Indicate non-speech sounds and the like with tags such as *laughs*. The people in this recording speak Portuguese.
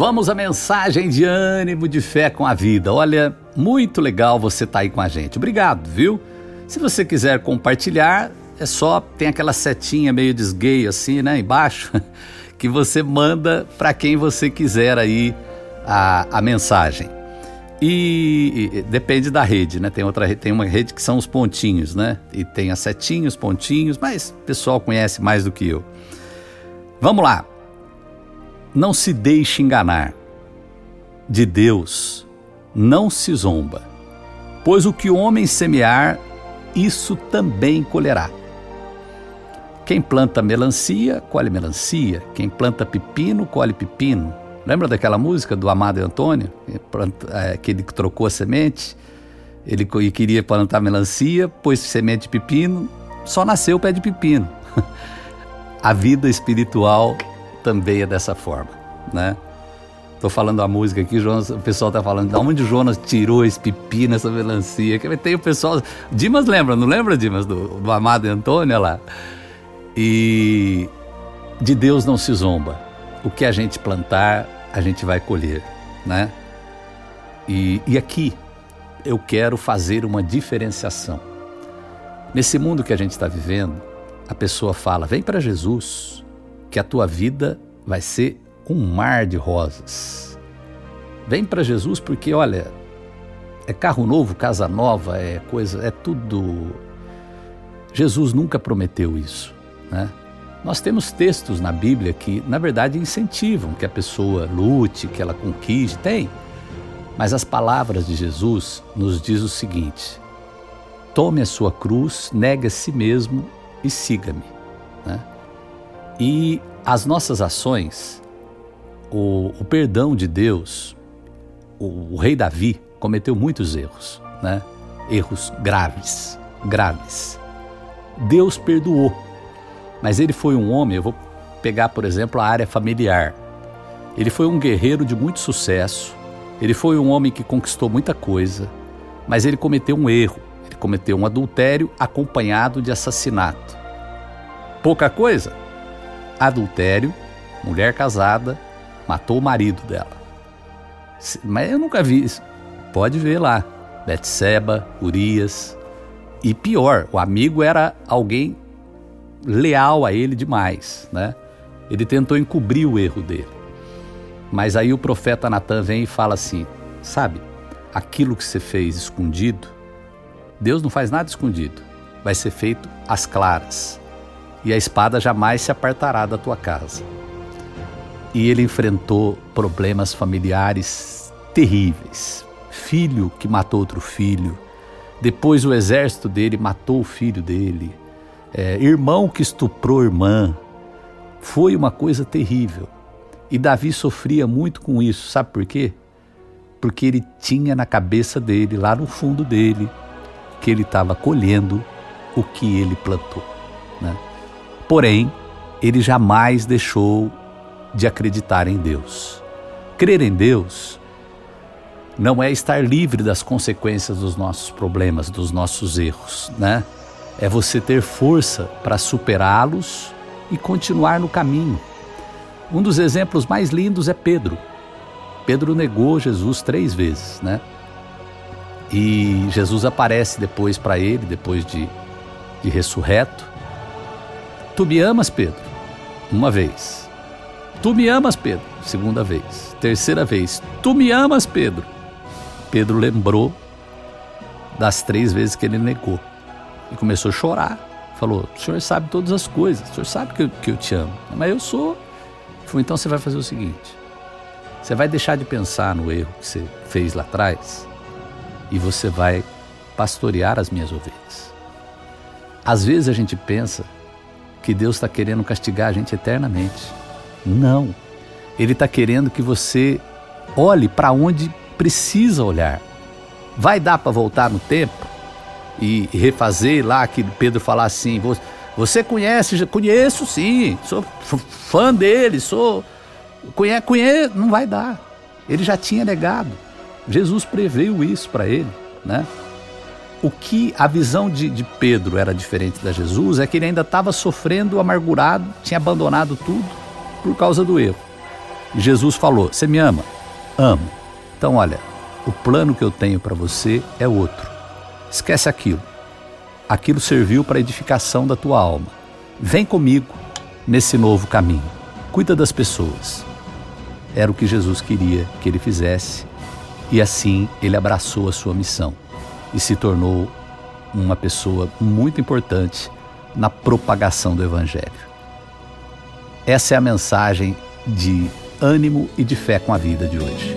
Vamos à mensagem de ânimo, de fé com a vida. Olha, muito legal você estar tá aí com a gente. Obrigado, viu? Se você quiser compartilhar, é só tem aquela setinha meio desgay assim, né, embaixo, *laughs* que você manda para quem você quiser aí a, a mensagem. E, e, depende da rede, né? Tem outra tem uma rede que são os pontinhos, né? E tem as setinhos, pontinhos, mas o pessoal conhece mais do que eu. Vamos lá. Não se deixe enganar. De Deus não se zomba, pois o que o homem semear, isso também colherá. Quem planta melancia, colhe melancia. Quem planta pepino, colhe pepino. Lembra daquela música do Amado Antônio? É, que ele trocou a semente, ele queria plantar melancia, pôs semente de pepino, só nasceu o pé de pepino. *laughs* a vida espiritual também é dessa forma, né? Tô falando a música aqui, Jonas, o pessoal tá falando de onde Jonas tirou esse pepino, essa melancia. Que tem o pessoal. Dimas lembra, não lembra, Dimas, do, do amado Antônio lá? E de Deus não se zomba. O que a gente plantar, a gente vai colher, né? E, e aqui eu quero fazer uma diferenciação. Nesse mundo que a gente está vivendo, a pessoa fala: vem para Jesus, que a tua vida vai ser um mar de rosas. Vem para Jesus porque, olha, é carro novo, casa nova, é coisa, é tudo. Jesus nunca prometeu isso, né? Nós temos textos na Bíblia que, na verdade, incentivam que a pessoa lute, que ela conquiste, tem. Mas as palavras de Jesus nos diz o seguinte: tome a sua cruz, negue a si mesmo e siga-me. Né? E as nossas ações, o, o perdão de Deus, o, o, rei Davi cometeu muitos erros, né? erros graves, graves. Deus perdoou mas ele foi um homem, eu vou pegar, por exemplo, a área familiar. Ele foi um guerreiro de muito sucesso, ele foi um homem que conquistou muita coisa, mas ele cometeu um erro. Ele cometeu um adultério acompanhado de assassinato. Pouca coisa? Adultério, mulher casada, matou o marido dela. Mas eu nunca vi isso. Pode ver lá. Betseba, Urias. E pior, o amigo era alguém leal a ele demais, né? Ele tentou encobrir o erro dele. Mas aí o profeta Natan vem e fala assim: sabe, aquilo que você fez escondido, Deus não faz nada escondido, vai ser feito às claras, e a espada jamais se apartará da tua casa. E ele enfrentou problemas familiares terríveis. Filho que matou outro filho, depois o exército dele matou o filho dele, é, irmão que estuprou irmã. Foi uma coisa terrível. E Davi sofria muito com isso. Sabe por quê? Porque ele tinha na cabeça dele, lá no fundo dele, que ele estava colhendo o que ele plantou. Né? Porém, ele jamais deixou de acreditar em Deus. Crer em Deus não é estar livre das consequências dos nossos problemas, dos nossos erros, né? é você ter força para superá-los e continuar no caminho. Um dos exemplos mais lindos é Pedro. Pedro negou Jesus três vezes, né? E Jesus aparece depois para ele, depois de, de ressurreto. Tu me amas, Pedro? Uma vez. Tu me amas, Pedro? Segunda vez. Terceira vez. Tu me amas, Pedro? Pedro lembrou das três vezes que ele negou. E começou a chorar. Falou: O senhor sabe todas as coisas, o senhor sabe que eu, que eu te amo. Mas eu sou. Então você vai fazer o seguinte: você vai deixar de pensar no erro que você fez lá atrás e você vai pastorear as minhas ovelhas. Às vezes a gente pensa que Deus está querendo castigar a gente eternamente. Não. Ele está querendo que você olhe para onde precisa olhar. Vai dar para voltar no tempo? e refazer lá que Pedro falar assim: Você conhece? Conheço sim, sou fã dele, sou. Conhece, conhece, não vai dar. Ele já tinha negado. Jesus previu isso para ele, né? O que a visão de, de Pedro era diferente da Jesus é que ele ainda estava sofrendo, amargurado, tinha abandonado tudo por causa do erro. Jesus falou: Você me ama? Amo. Então, olha, o plano que eu tenho para você é outro. Esquece aquilo. Aquilo serviu para a edificação da tua alma. Vem comigo nesse novo caminho. Cuida das pessoas. Era o que Jesus queria que ele fizesse, e assim ele abraçou a sua missão e se tornou uma pessoa muito importante na propagação do Evangelho. Essa é a mensagem de ânimo e de fé com a vida de hoje.